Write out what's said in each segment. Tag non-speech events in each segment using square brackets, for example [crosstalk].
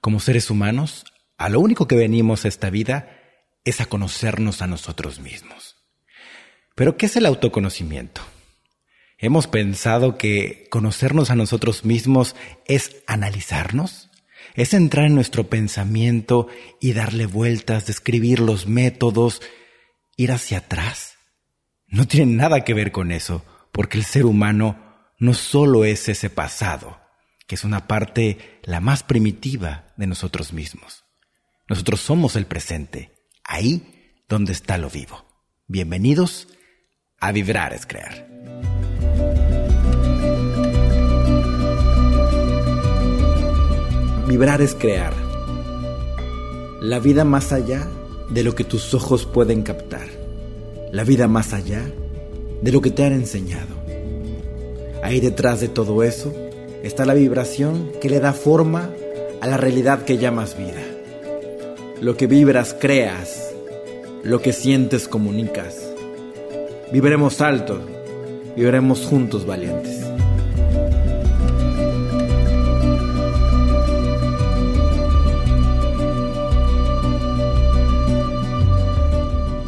Como seres humanos, a lo único que venimos a esta vida es a conocernos a nosotros mismos. Pero ¿qué es el autoconocimiento? ¿Hemos pensado que conocernos a nosotros mismos es analizarnos? ¿Es entrar en nuestro pensamiento y darle vueltas, describir los métodos, ir hacia atrás? No tiene nada que ver con eso, porque el ser humano no solo es ese pasado, que es una parte la más primitiva de nosotros mismos. Nosotros somos el presente, ahí donde está lo vivo. Bienvenidos a Vibrar es Crear. Vibrar es crear. La vida más allá de lo que tus ojos pueden captar. La vida más allá de lo que te han enseñado. Ahí detrás de todo eso está la vibración que le da forma a la realidad que llamas vida. Lo que vibras creas, lo que sientes comunicas. Viviremos alto, viviremos juntos valientes.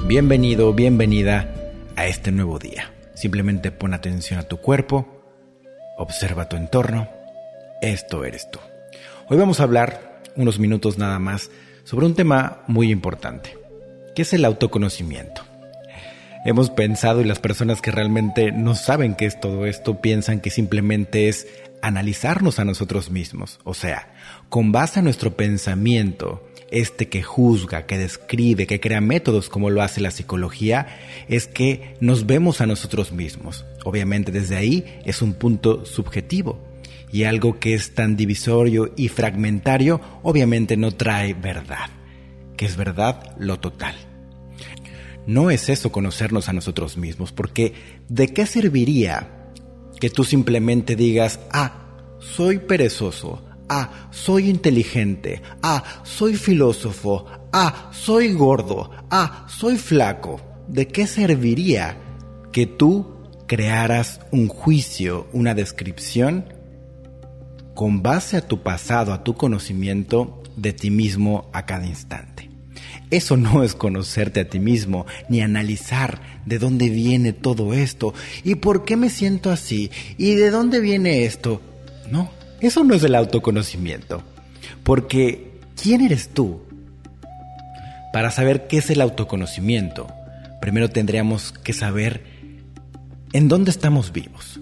Bienvenido, bienvenida a este nuevo día. Simplemente pon atención a tu cuerpo, observa tu entorno, esto eres tú. Hoy vamos a hablar unos minutos nada más sobre un tema muy importante, que es el autoconocimiento. Hemos pensado y las personas que realmente no saben qué es todo esto piensan que simplemente es analizarnos a nosotros mismos. O sea, con base a nuestro pensamiento, este que juzga, que describe, que crea métodos como lo hace la psicología, es que nos vemos a nosotros mismos. Obviamente desde ahí es un punto subjetivo y algo que es tan divisorio y fragmentario obviamente no trae verdad, que es verdad lo total. No es eso conocernos a nosotros mismos, porque ¿de qué serviría que tú simplemente digas, ah, soy perezoso, ah, soy inteligente, ah, soy filósofo, ah, soy gordo, ah, soy flaco? ¿De qué serviría que tú crearas un juicio, una descripción con base a tu pasado, a tu conocimiento de ti mismo a cada instante. Eso no es conocerte a ti mismo, ni analizar de dónde viene todo esto, y por qué me siento así, y de dónde viene esto. No, eso no es el autoconocimiento. Porque, ¿quién eres tú? Para saber qué es el autoconocimiento, primero tendríamos que saber en dónde estamos vivos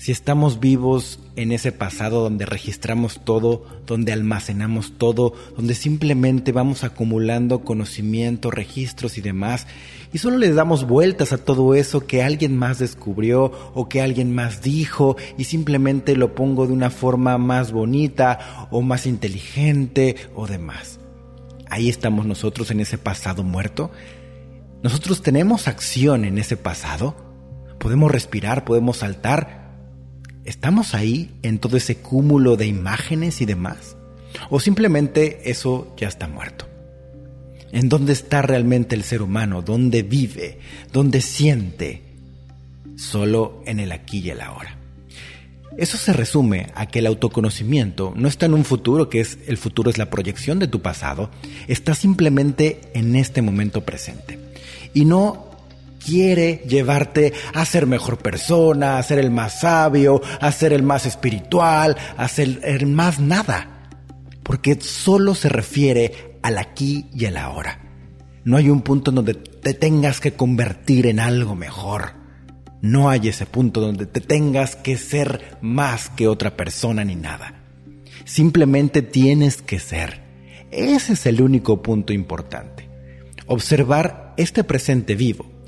si estamos vivos en ese pasado donde registramos todo, donde almacenamos todo, donde simplemente vamos acumulando conocimiento, registros y demás, y solo le damos vueltas a todo eso que alguien más descubrió o que alguien más dijo, y simplemente lo pongo de una forma más bonita o más inteligente o demás. Ahí estamos nosotros en ese pasado muerto. Nosotros tenemos acción en ese pasado. Podemos respirar, podemos saltar, ¿Estamos ahí en todo ese cúmulo de imágenes y demás? ¿O simplemente eso ya está muerto? ¿En dónde está realmente el ser humano? ¿Dónde vive? ¿Dónde siente? Solo en el aquí y el ahora. Eso se resume a que el autoconocimiento no está en un futuro, que es el futuro es la proyección de tu pasado, está simplemente en este momento presente. Y no quiere llevarte a ser mejor persona, a ser el más sabio, a ser el más espiritual, a ser el más nada. Porque solo se refiere al aquí y al ahora. No hay un punto donde te tengas que convertir en algo mejor. No hay ese punto donde te tengas que ser más que otra persona ni nada. Simplemente tienes que ser. Ese es el único punto importante. Observar este presente vivo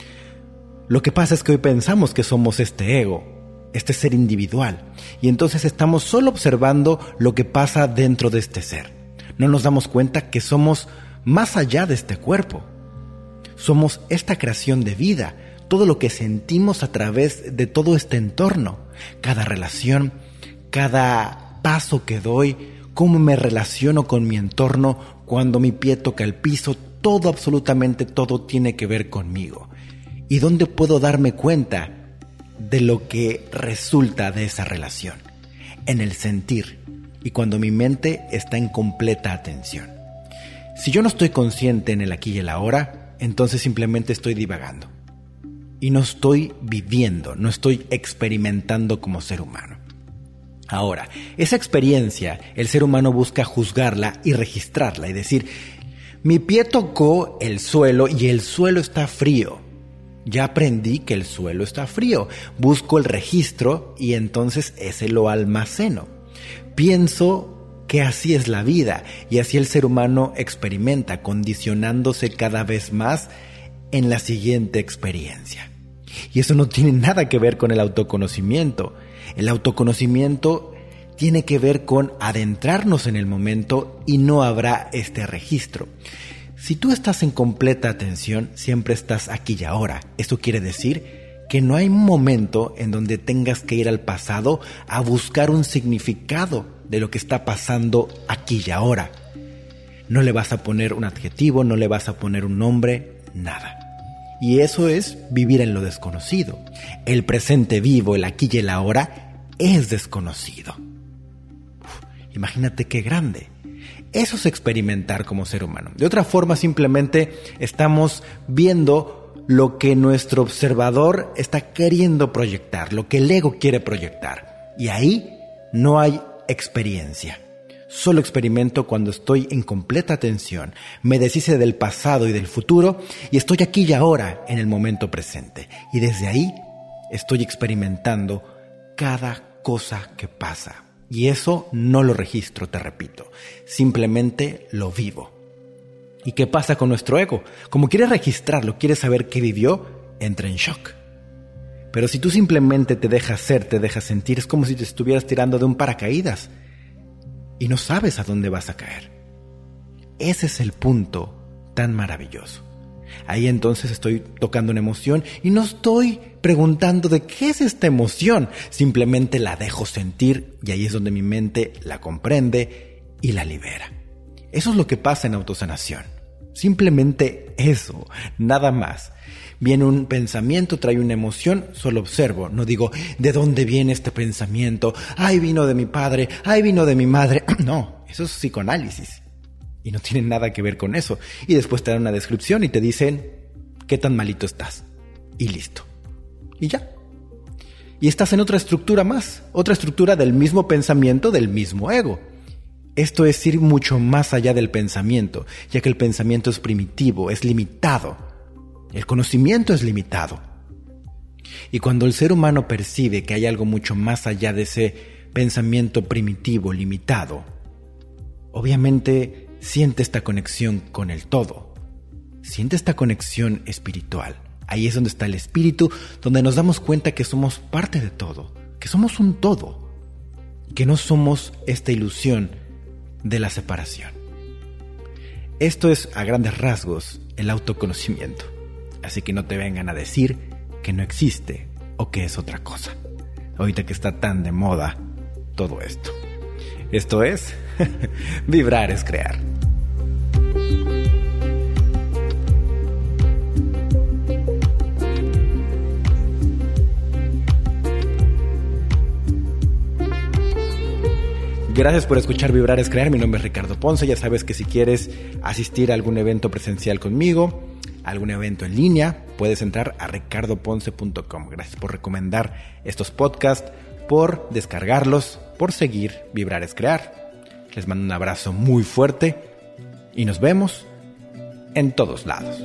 lo que pasa es que hoy pensamos que somos este ego, este ser individual, y entonces estamos solo observando lo que pasa dentro de este ser. No nos damos cuenta que somos más allá de este cuerpo. Somos esta creación de vida, todo lo que sentimos a través de todo este entorno, cada relación, cada paso que doy, cómo me relaciono con mi entorno, cuando mi pie toca el piso, todo, absolutamente todo tiene que ver conmigo. ¿Y dónde puedo darme cuenta de lo que resulta de esa relación? En el sentir. y cuando mi mente está en completa atención. Si yo no estoy consciente en el aquí y el ahora, entonces simplemente estoy divagando. Y no estoy viviendo, no estoy experimentando como ser humano. Ahora, esa experiencia, el ser humano busca juzgarla y registrarla y decir, mi pie tocó el suelo y el suelo está frío. Ya aprendí que el suelo está frío. Busco el registro y entonces ese lo almaceno. Pienso que así es la vida y así el ser humano experimenta, condicionándose cada vez más en la siguiente experiencia. Y eso no tiene nada que ver con el autoconocimiento. El autoconocimiento tiene que ver con adentrarnos en el momento y no habrá este registro. Si tú estás en completa atención, siempre estás aquí y ahora. Esto quiere decir que no hay momento en donde tengas que ir al pasado a buscar un significado de lo que está pasando aquí y ahora. No le vas a poner un adjetivo, no le vas a poner un nombre, nada. Y eso es vivir en lo desconocido. El presente vivo, el aquí y el ahora, es desconocido. imagínate qué grande. Eso es experimentar como ser humano. De otra forma, simplemente estamos viendo lo que nuestro observador está queriendo proyectar, lo que el ego quiere proyectar. Y ahí no hay experiencia. Solo experimento cuando estoy en completa atención, me deshice del pasado y del futuro y estoy aquí y ahora en el momento presente. Y desde ahí estoy experimentando cada cosa que pasa. Y eso no lo registro, te repito, simplemente lo vivo. ¿Y qué pasa con nuestro ego? Como quiere registrarlo, quiere saber qué vivió, entra en shock. Pero si tú simplemente te dejas ser, te dejas sentir, es como si te estuvieras tirando de un paracaídas y no sabes a dónde vas a caer. Ese es el punto tan maravilloso. Ahí entonces estoy tocando una emoción y no estoy preguntando de qué es esta emoción, simplemente la dejo sentir y ahí es donde mi mente la comprende y la libera. Eso es lo que pasa en autosanación. Simplemente eso, nada más. Viene un pensamiento, trae una emoción, solo observo, no digo, ¿de dónde viene este pensamiento? Ay, vino de mi padre, ay, vino de mi madre. [clears throat] No, eso es psicoanálisis. Y no tienen nada que ver con eso. Y después te dan una descripción y te dicen qué tan malito estás. Y listo. Y ya. Y estás en otra estructura más, otra estructura del mismo pensamiento del mismo ego. Esto es ir mucho más allá del pensamiento, ya que el pensamiento es primitivo, es limitado. El conocimiento es limitado. Y cuando el ser humano percibe que hay algo mucho más allá de ese pensamiento primitivo, limitado, obviamente siente esta conexión con el todo, siente esta conexión espiritual. Ahí es donde está el espíritu, donde nos damos cuenta que somos parte de todo, que somos un todo, que no somos esta ilusión de la separación. Esto es a grandes rasgos el autoconocimiento, así que no te vengan a decir que no existe o que es otra cosa, ahorita que está tan de moda todo esto. Esto es, [laughs] vibrar es crear. Gracias por escuchar Vibrar es Crear. Mi nombre es Ricardo Ponce. Ya sabes que si quieres asistir a algún evento presencial conmigo, algún evento en línea, puedes entrar a ricardoponce.com. Gracias por recomendar estos podcasts, por descargarlos, por seguir Vibrar es Crear. Les mando un abrazo muy fuerte y nos vemos en todos lados.